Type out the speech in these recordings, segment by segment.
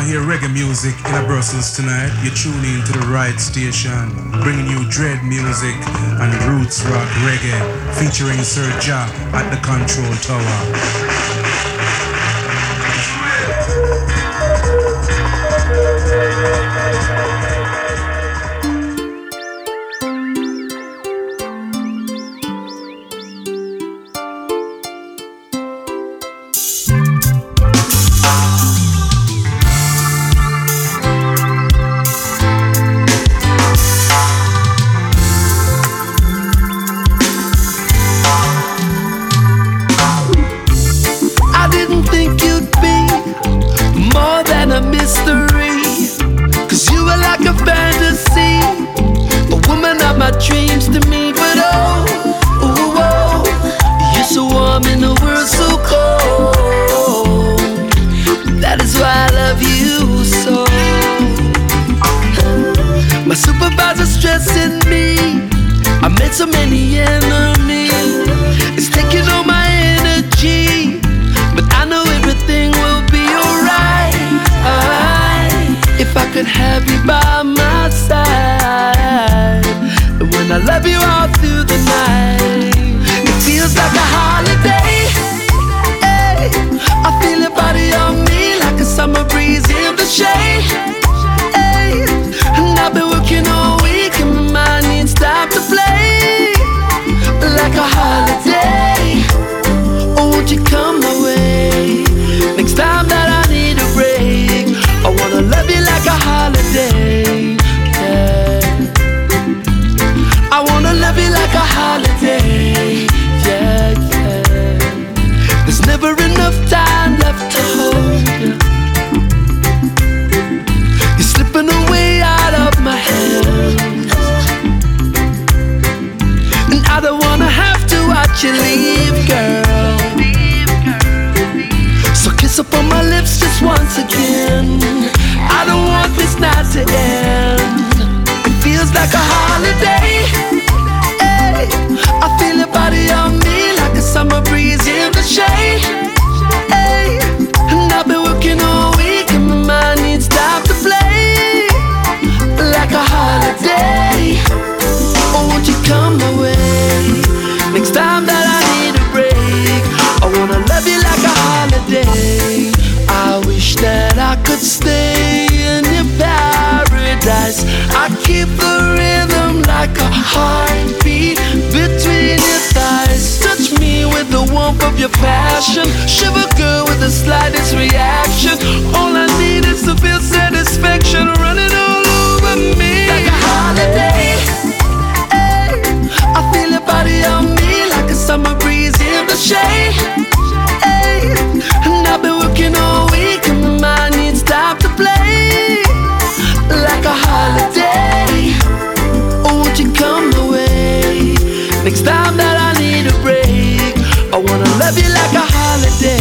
want to hear reggae music in a Brussels tonight, you're tuning into the right station, bringing you dread music and roots rock reggae, featuring Sir Ja at the control tower. Love you like a holiday.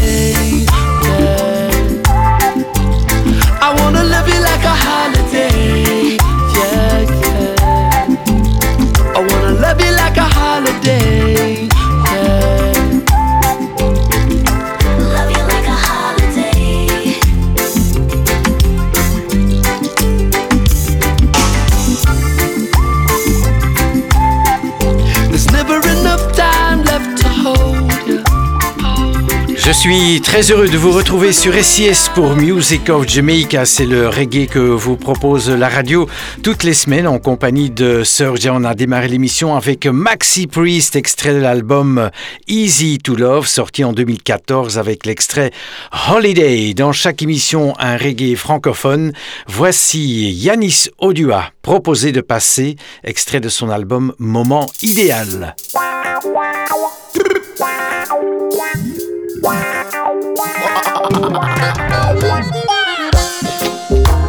suis très heureux de vous retrouver sur SIS pour Music of Jamaica. C'est le reggae que vous propose la radio toutes les semaines en compagnie de Sir John. On a démarré l'émission avec Maxi Priest, extrait de l'album Easy to Love, sorti en 2014 avec l'extrait Holiday. Dans chaque émission, un reggae francophone. Voici Yanis Odua, proposé de passer, extrait de son album Moment idéal.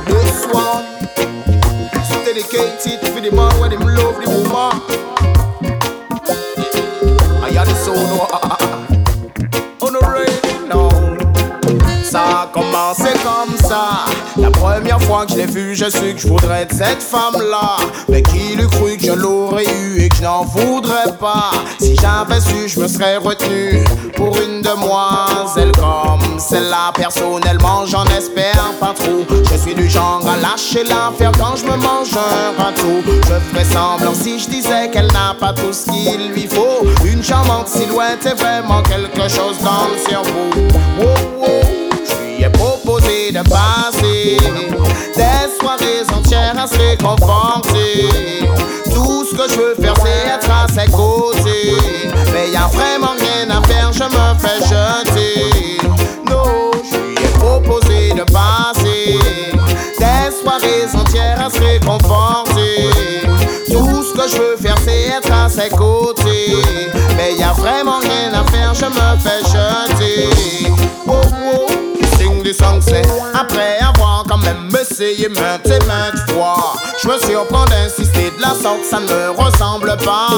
This one is dedicated for the man when him love the woman. I had the soul oh, ah, ah, ah, on the rain now. Ça a commencé comme ça. La première fois que je l'ai vu, je su que je voudrais être cette femme-là. Mais qui l'eût cru que je l'aurais eu? je n'en voudrais pas. Si j'avais su, je me serais retenu pour une demoiselle comme celle-là. Personnellement, j'en espère pas trop. Je suis du genre à lâcher l'affaire quand je me mange un râteau. Je ferais semblant si je disais qu'elle n'a pas tout ce qu'il lui faut. Une charmante silhouette est vraiment quelque chose dans le cerveau. Wow, wow. Je lui ai proposé de passer des soirées entières à se réconforter. Tout ce que je veux Mais y a vraiment rien à faire, je me fais jeter. Oh, oh, sing the song, c'est après avoir quand même essayé maintes et maintes fois. Je me surprends d'insister ça ne me ressemble pas.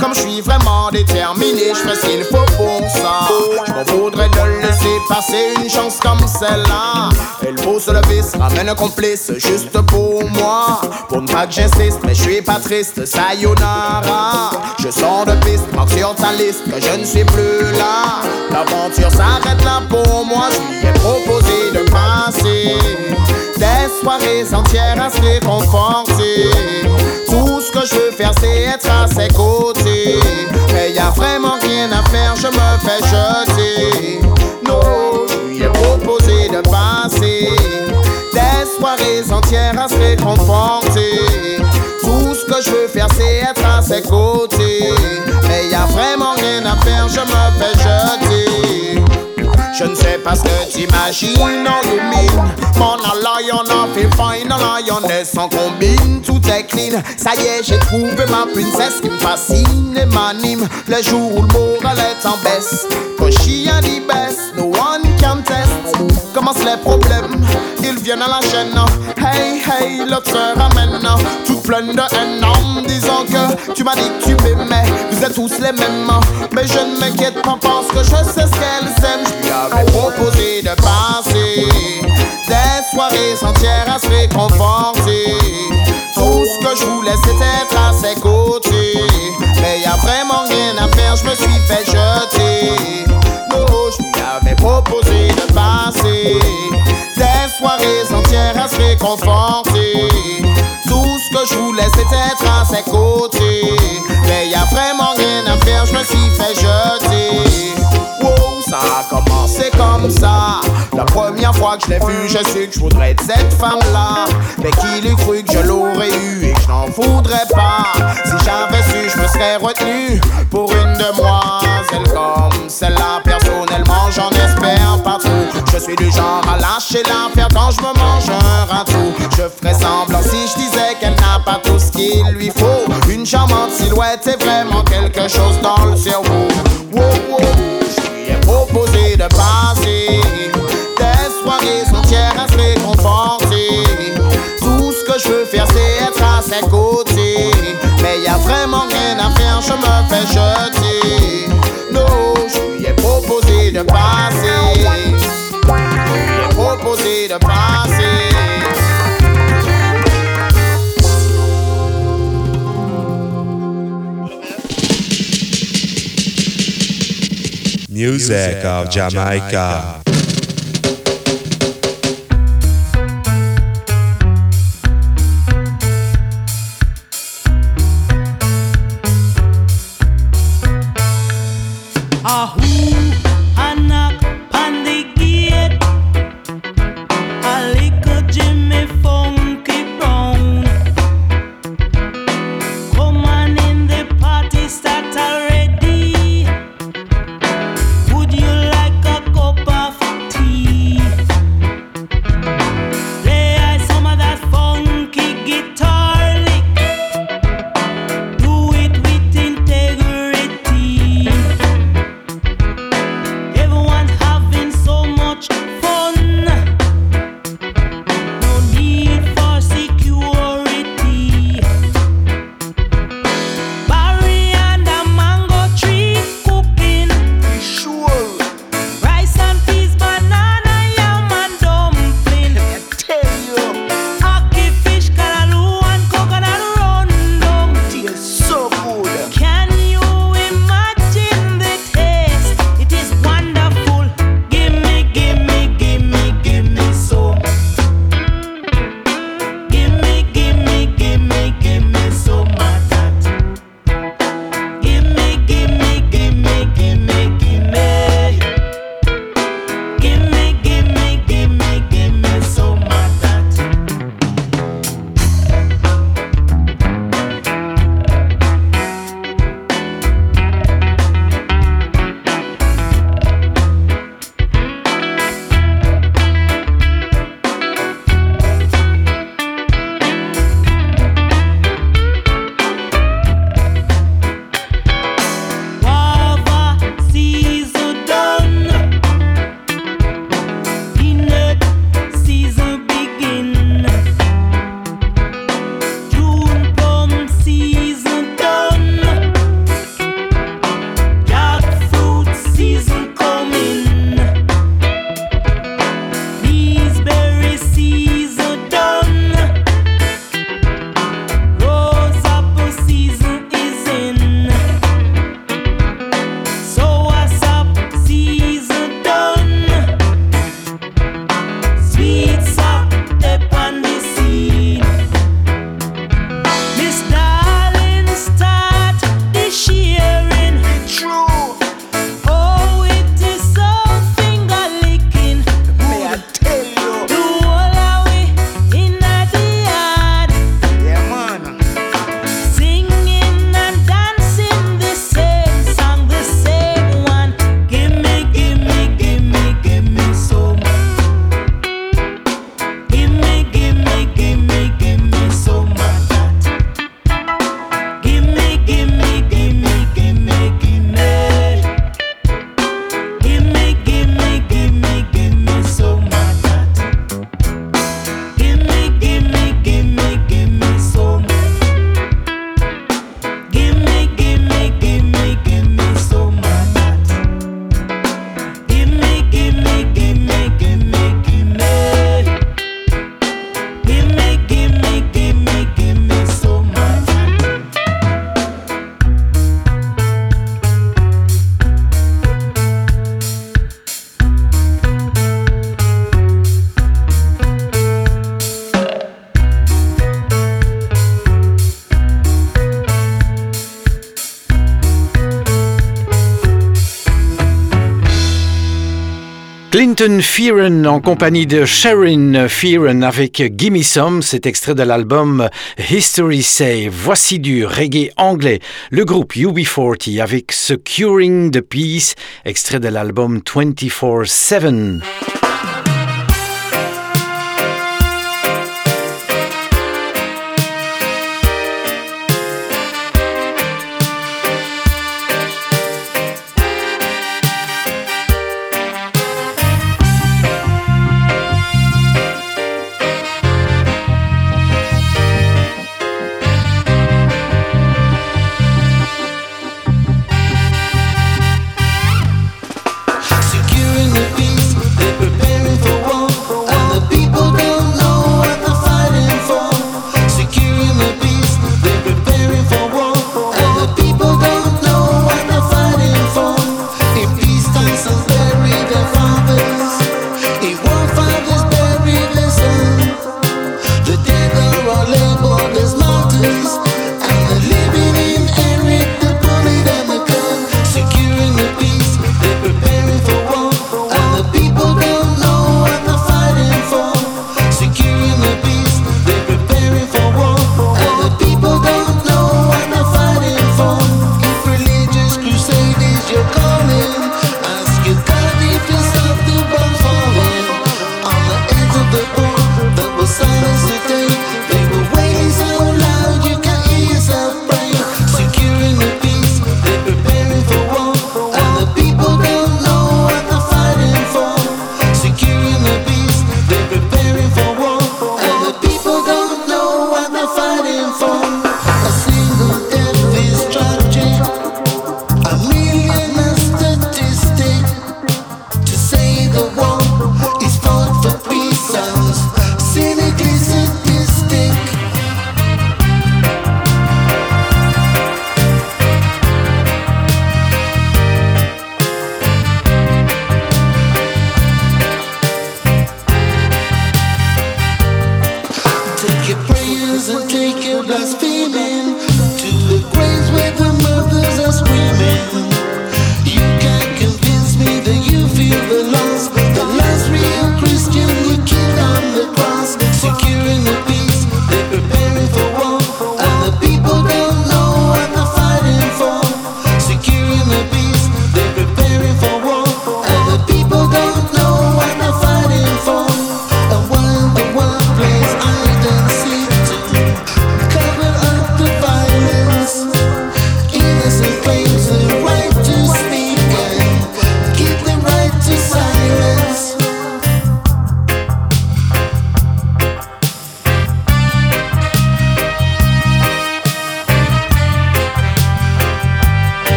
Comme je suis vraiment déterminé, je fais ce qu'il faut pour ça. Je m'en voudrais de laisser passer une chance comme celle-là. Elle le vice, ramène un complice juste pour moi. Pour ne pas que j'insiste, mais je suis pas triste, sayonara. Je sors de piste, marque sur ta liste que je ne suis plus là. L'aventure s'arrête là pour moi, je lui ai proposé de passer des soirées entières à se réconforter. Ce que je veux faire, c'est être à ses côtés. Mais y a vraiment rien à faire, je me fais jeter. Non, je proposé de passer des soirées entières à se réconforter. Tout ce que je veux faire, c'est être à ses côtés. Mais y a vraiment rien à faire, je me fais jeter. Je ne sais pas ce que t'imagines, you mean Mon lion a fait fine, a lioness en combine Tout est clean, ça y est j'ai trouvé ma princesse qui me fascine et m'anime. Le jour où le moral est en baisse. Quand chien dit baisse, no one can test. Commence les problèmes, ils viennent à la chaîne Hey hey, l'autre se ramène Toute pleine de haine en me disant que Tu m'as dit que tu m'aimais, vous êtes tous les mêmes Mais je ne m'inquiète pas parce que je sais ce qu'elles aiment. Je lui avais proposé de passer fois que je l'ai vu, je sais que je voudrais cette femme-là. Mais qui l'eût cru que je l'aurais eu et que je n'en voudrais pas? Si j'avais su, je me serais retenu pour une demoiselle comme celle-là. Personnellement, j'en espère pas trop Je suis du genre à lâcher l'affaire quand je me mange un ratou. Je ferais semblant si je disais qu'elle n'a pas tout ce qu'il lui faut. Une charmante silhouette, c'est vraiment quelque chose dans le cerveau. Wow, wow ses côtés. Mais y a vraiment rien à faire, je me fais jeter. Non, je lui ai proposé de passer. Je proposé de passer. Music of Jamaica. Clinton Fearon en compagnie de Sharon Fearon avec Gimme Some, cet extrait de l'album History Say. Voici du reggae anglais, le groupe UB40 avec Securing the Peace, extrait de l'album 24-7.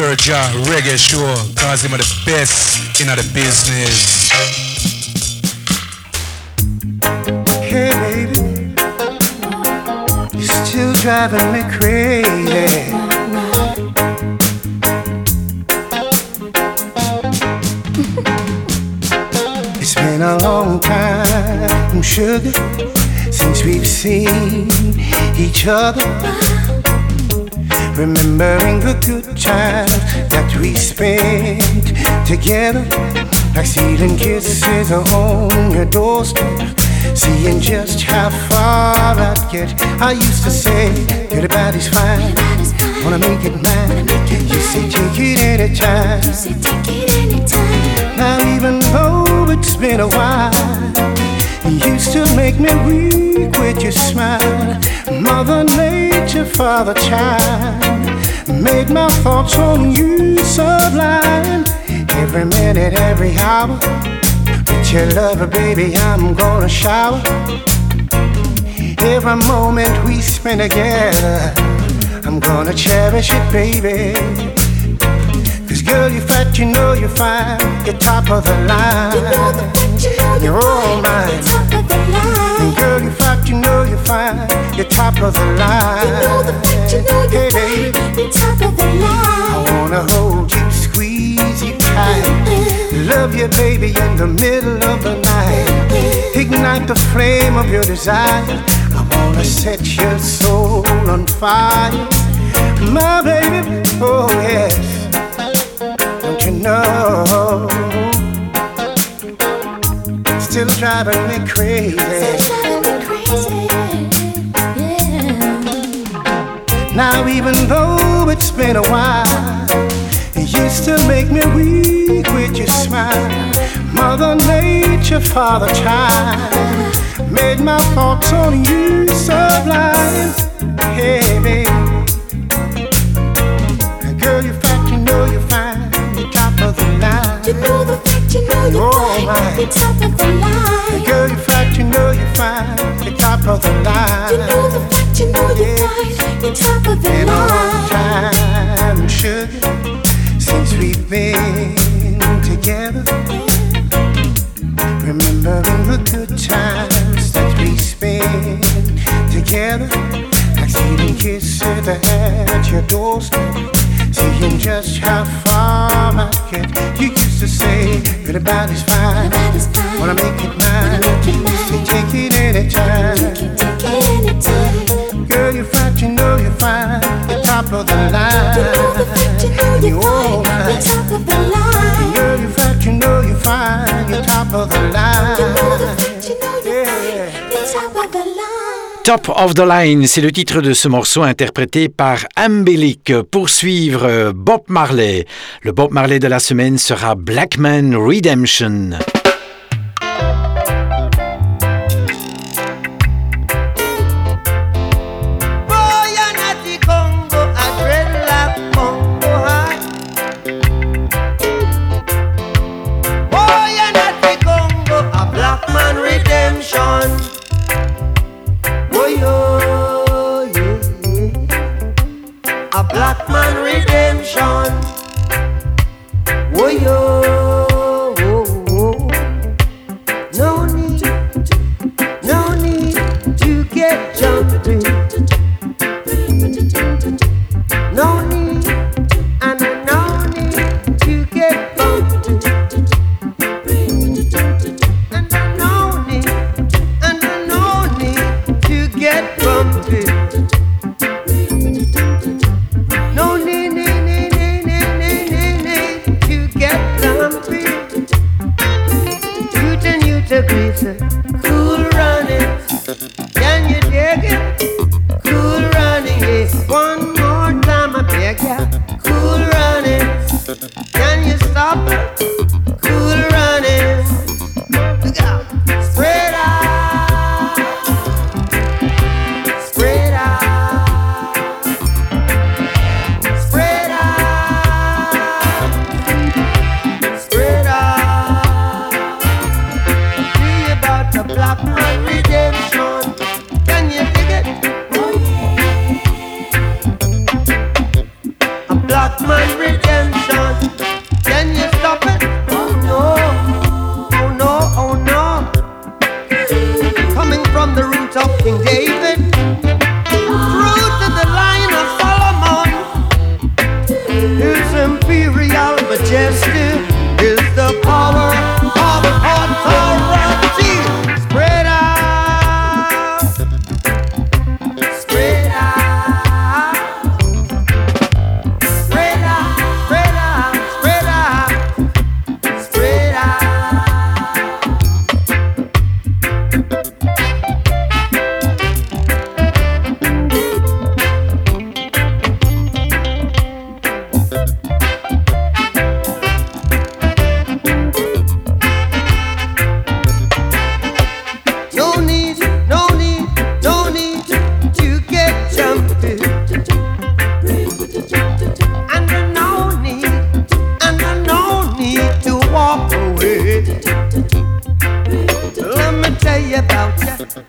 Reggae show cause him are the best in the business. Hey baby, you're still driving me crazy. it's been a long time, sugar, since we've seen each other remembering the good times that we spent together, like stealing kisses on your doorstep, seeing just how far I'd get. I used to say, everybody's fine, wanna make it mine. You say, take it anytime. Now, even though it's been a while. You still make me weak with your smile. Mother Nature, Father Child, made my thoughts on you sublime. Every minute, every hour, with your love, baby, I'm gonna shower. Every moment we spend together, I'm gonna cherish it, baby. Cause girl, you fat, you know you're fine. You're top of the line. You know the you know You're you're all mine. You're top of the line. And girl, you fat, you know you're fine. You're top of the line. You know the fact, you know Hey, you're baby. fine. You're top of the I wanna hold you, squeeze you tight. Love you, baby, in the middle of the night. Ignite the flame of your desire. I wanna set your soul on fire. My baby, oh yes. Don't you know? Still driving me crazy. Driving me crazy. Now even though it's been a while, you to make me weak with your smile. Mother Nature, Father Child, made my thoughts on you sublime. Hey, baby. Girl, you're fat, you know you're fine. You're top of the line. You know the fact, you know you're Oh, fine. You're top of the line. Girl, you're fat, you know you're fine. You're top of the line. You know the fact, you know you're fine. You're top of the Been a long line. time, sugar, since we've been together. Remembering the good times that we spent together, stealing kisses at your doorstep, seeing just how far I get. You used to say, "Good about is fine." Everybody's fine. Wanna make it mine? Wanna make it mine. Say, take it anytime. You can take it anytime. Top of the line. You know the fact, you know you're all fine. You're mine. top of the line. Girl, you're fat, you know you're fine. You're top of the You know the line. fact, you know you're Yeah. fine. You're top of the line. Top of the Line, c'est le titre de ce morceau interprété par Ambelic. Pour suivre euh, Bob Marley. Le Bob Marley de la semaine sera Blackman Redemption.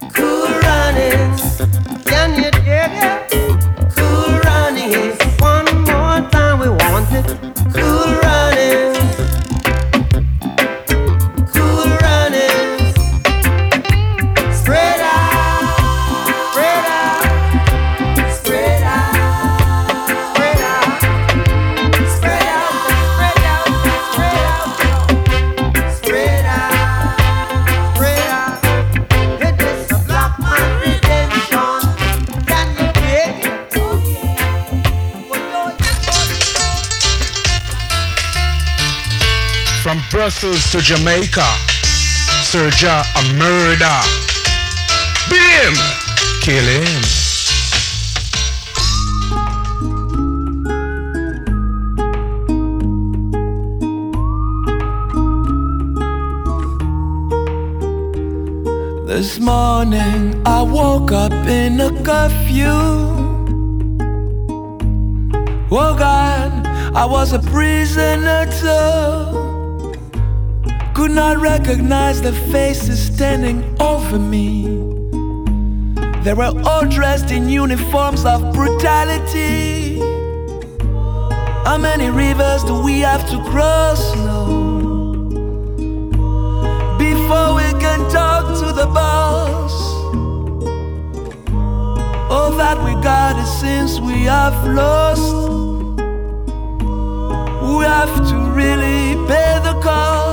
Ah. Jamaica. Serja a murder. Beat him. Kill him. This morning I woke up in a curfew. Oh God, I was a prisoner too. Not recognize the faces standing over me. They were all dressed in uniforms of brutality. How many rivers do we have to cross now? Before we can talk to the boss. All that we got is since we have lost. We have to really pay the cost.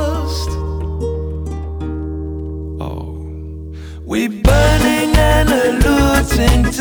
Looting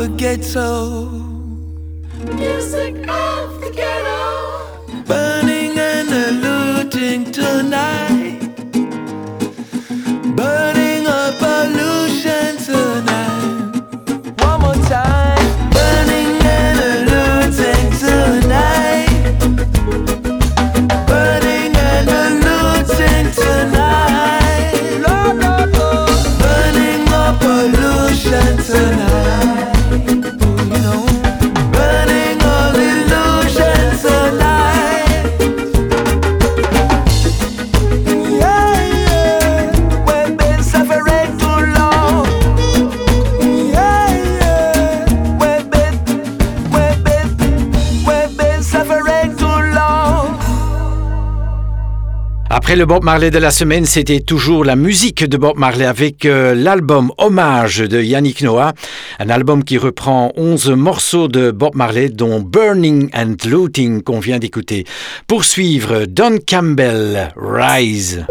of a Après le Bob Marley de la semaine, c'était toujours la musique de Bob Marley avec euh, l'album Hommage de Yannick Noah, un album qui reprend 11 morceaux de Bob Marley dont Burning and Looting qu'on vient d'écouter. Pour suivre, Don Campbell, Rise.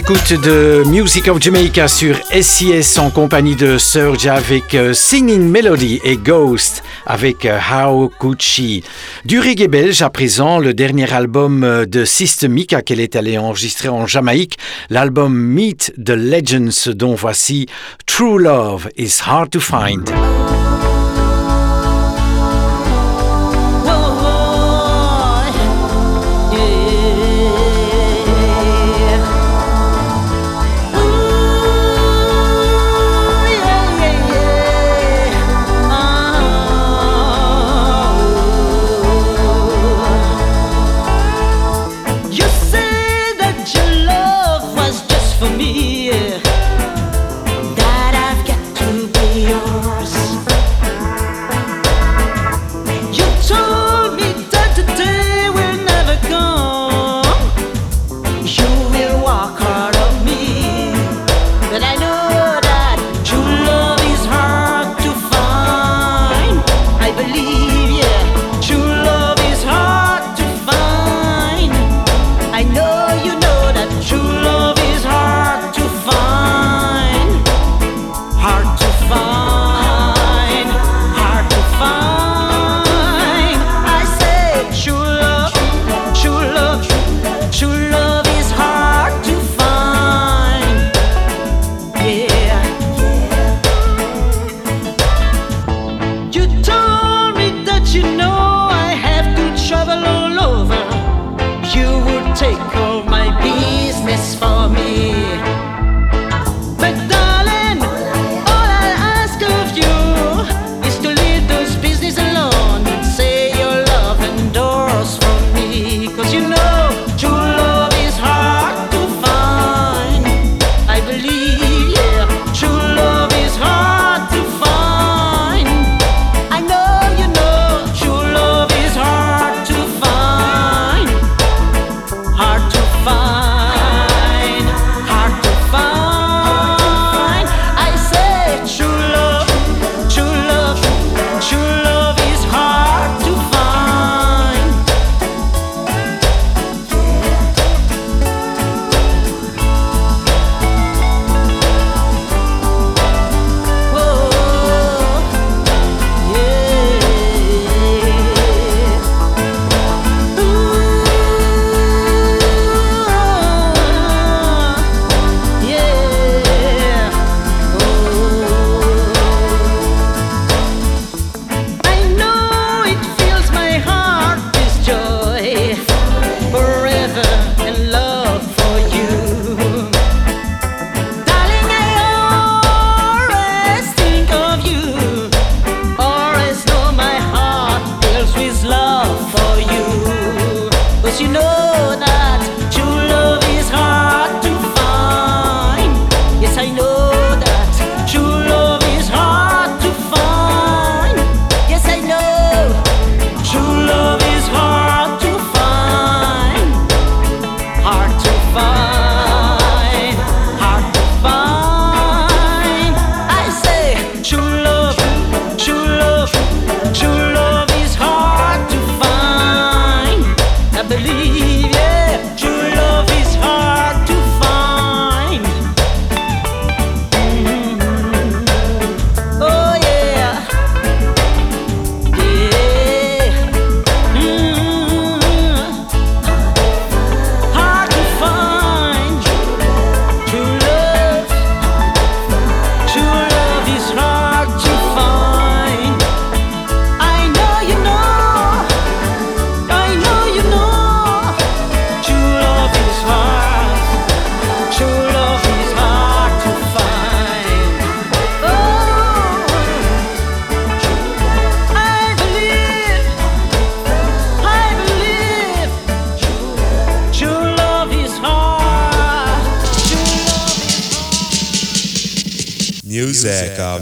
L'écoute de Music of Jamaica sur SCS en compagnie de Surge avec euh, Singing Melody et Ghost avec euh, How Could She? Du reggae belge à présent, le dernier album euh, de Systemica qu'elle est allée enregistrer en Jamaïque, l'album Meet the Legends dont voici True Love is Hard to Find.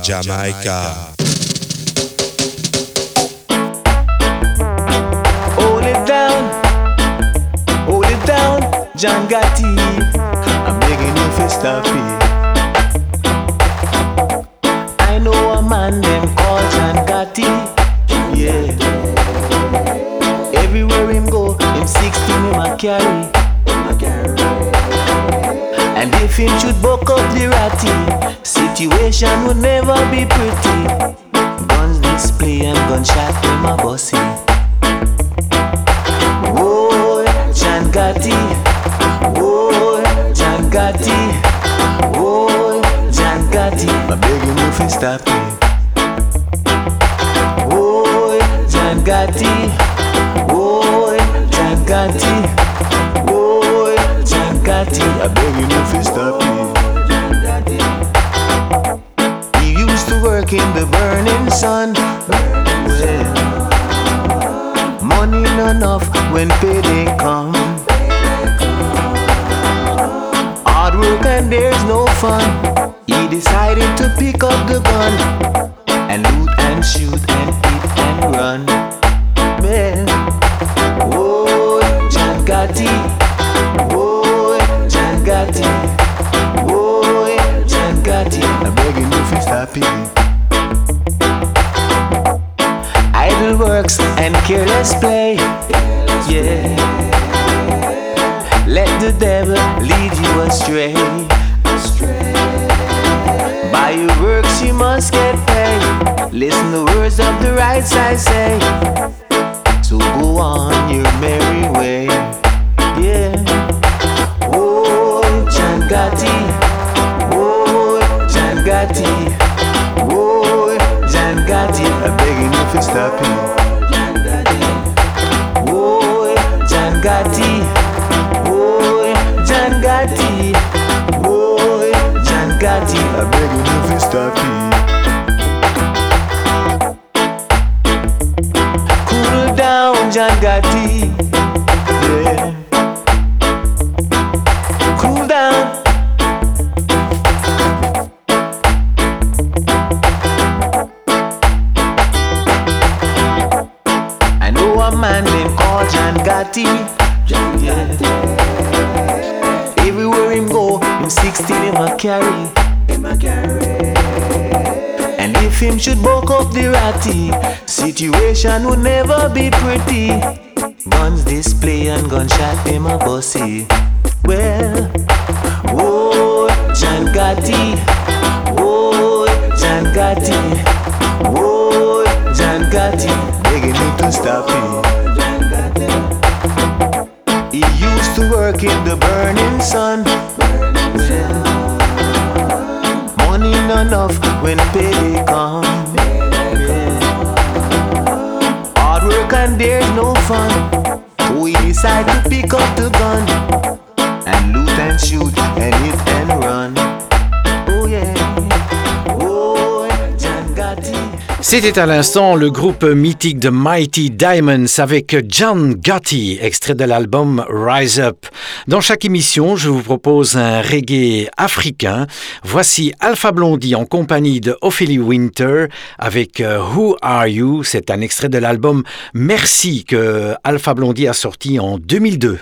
Jamaica. fun. He decided to pick up the gun and loot and shoot and eat and run. Man, oh John Gotti, oh John Gotti, oh John Gotti. I'm begging you to stop it. Idle works and careless play, yeah. Let the devil lead you astray. the words of the right side say. situation would never be pretty. Guns display and gunshot in my bossy. Well, oh, John Gotti. Oh, John Gotti. Oh, John Gotti. Begging me to stop it. He used to work in the burning sun. Money not enough when payday comes. work and there's no fun. We decide to pick up the gun. C'était à l'instant le groupe mythique de Mighty Diamonds avec John Gotti, extrait de l'album Rise Up. Dans chaque émission, je vous propose un reggae africain. Voici Alpha Blondie en compagnie de Ophélie Winter avec euh, Who Are You? C'est un extrait de l'album Merci que Alpha Blondie a sorti en 2002.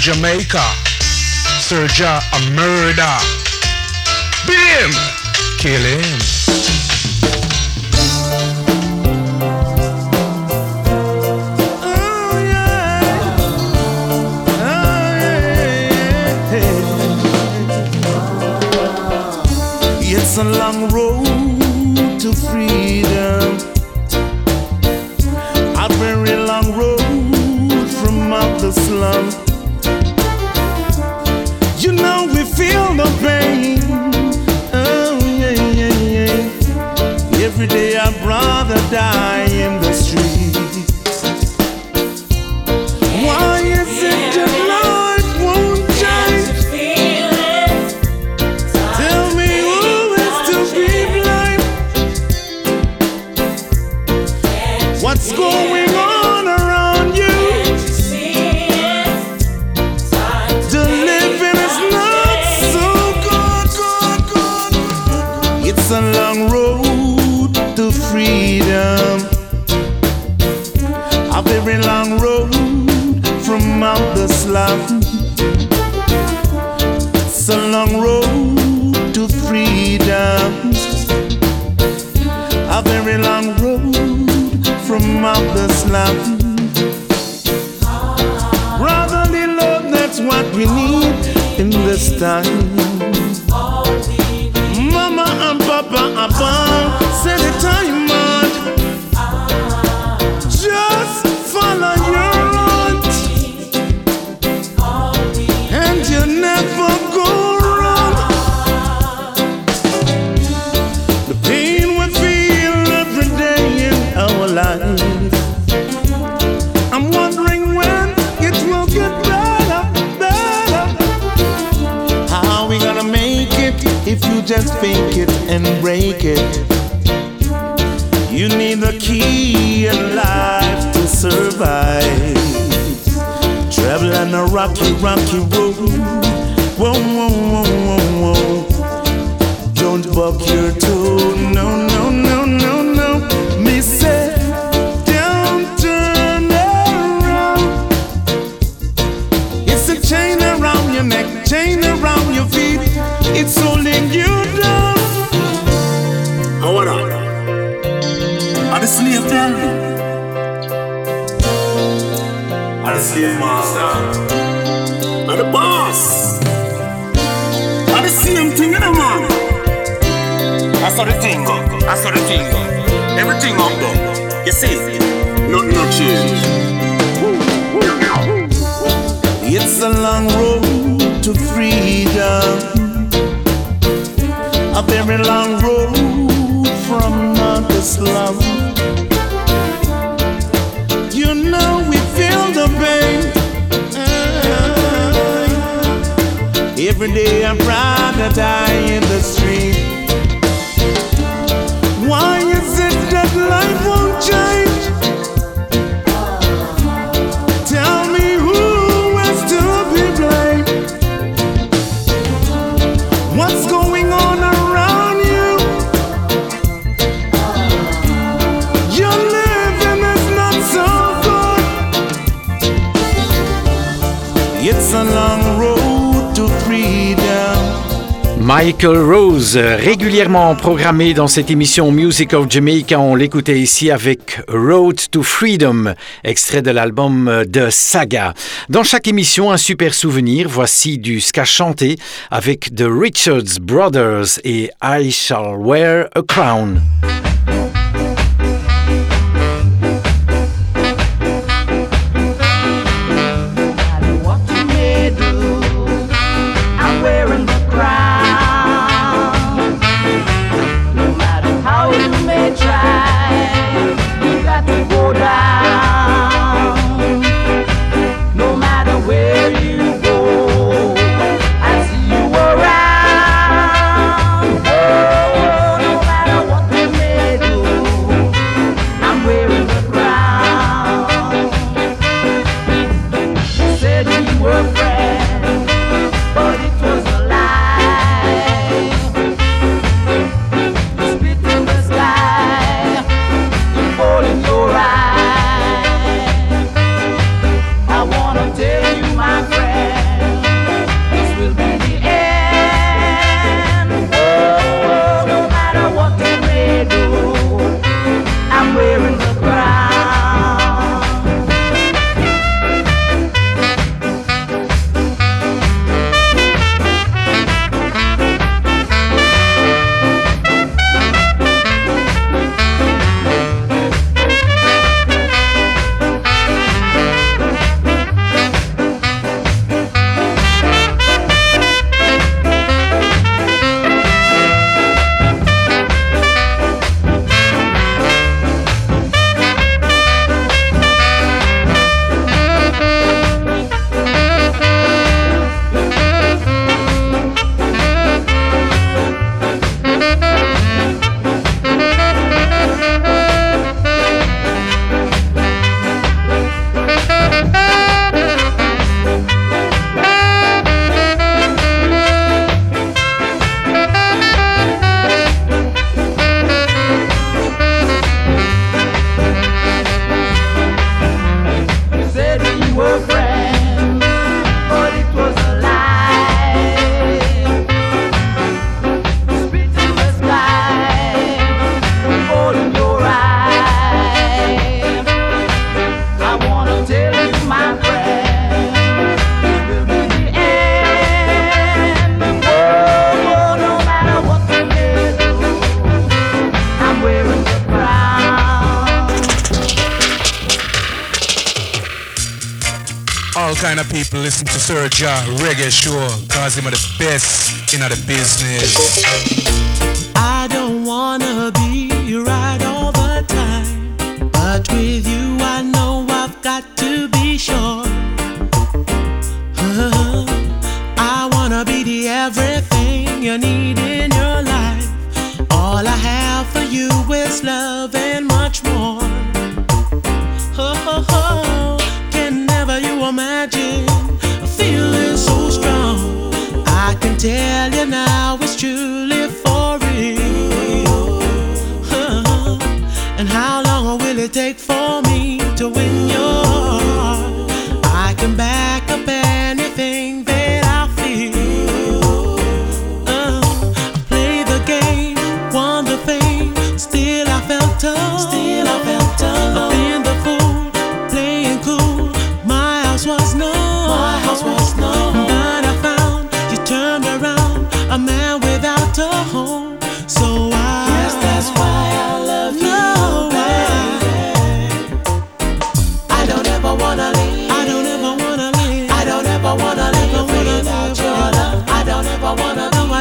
Jamaica. Serja a murder. Beat him, Kill him. It's a long road to freedom. A very long road from out the slum. don't buck your toe. No, no, no, no, no. Me say, don't turn around. It's a chain around your neck, chain around your feet. It's holding you down. Ahora, a the slave tell me. A the slave master. A the boss. saw. I saw the thing Everything Everything up though. You see? Not no change. It's a long road to freedom. A very long road from the slum. You know we feel the pain. Every day I'd rather die in the street. Michael Rose, euh, régulièrement programmé dans cette émission Music of Jamaica, on l'écoutait ici avec Road to Freedom, extrait de l'album euh, de Saga. Dans chaque émission, un super souvenir, voici du ska chanté avec The Richards Brothers et I Shall Wear a Crown. listen to Sir John Reggae Show, cause him are the best in the business.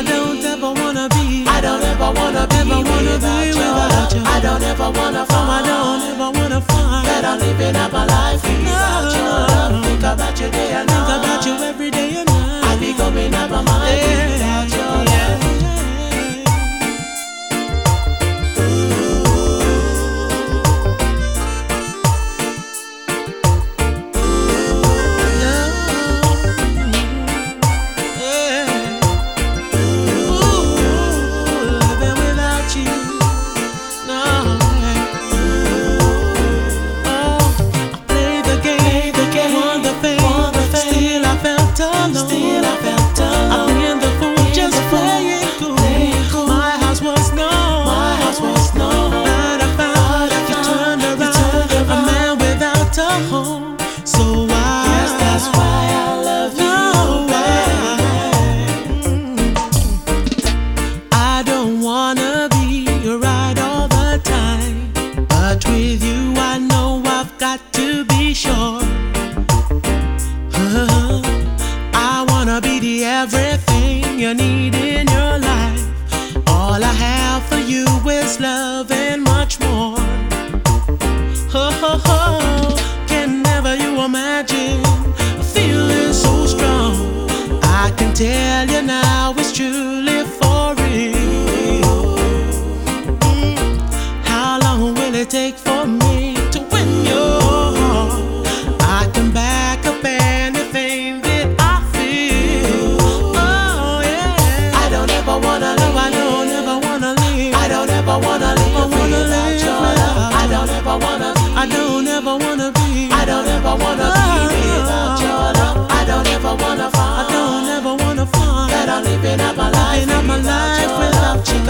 don't ever wanna be. I don't ever wanna be ever wanna without, be without you. you. I don't ever wanna find. I don't ever wanna find. That I'm living up my life without no. you. Love. Think about you day and night. Think about you every day and night. I be coming up my mind. Yeah.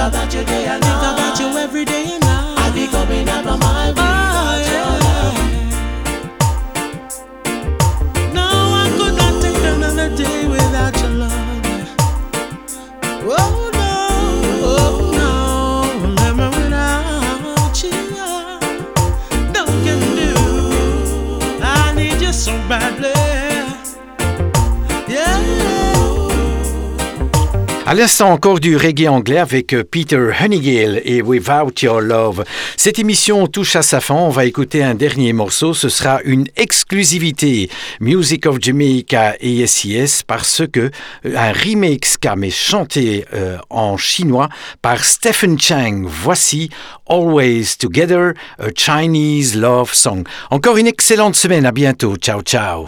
about you. Think about you every day and night. À l'instant, encore du reggae anglais avec euh, Peter Honeygill et Without Your Love. Cette émission touche à sa fin. On va écouter un dernier morceau. Ce sera une exclusivité Music of Jamaica et SIS parce que euh, un remake ska mais chanté euh, en chinois par Stephen Chang. Voici Always Together, a Chinese Love Song. Encore une excellente semaine. À bientôt. Ciao, ciao.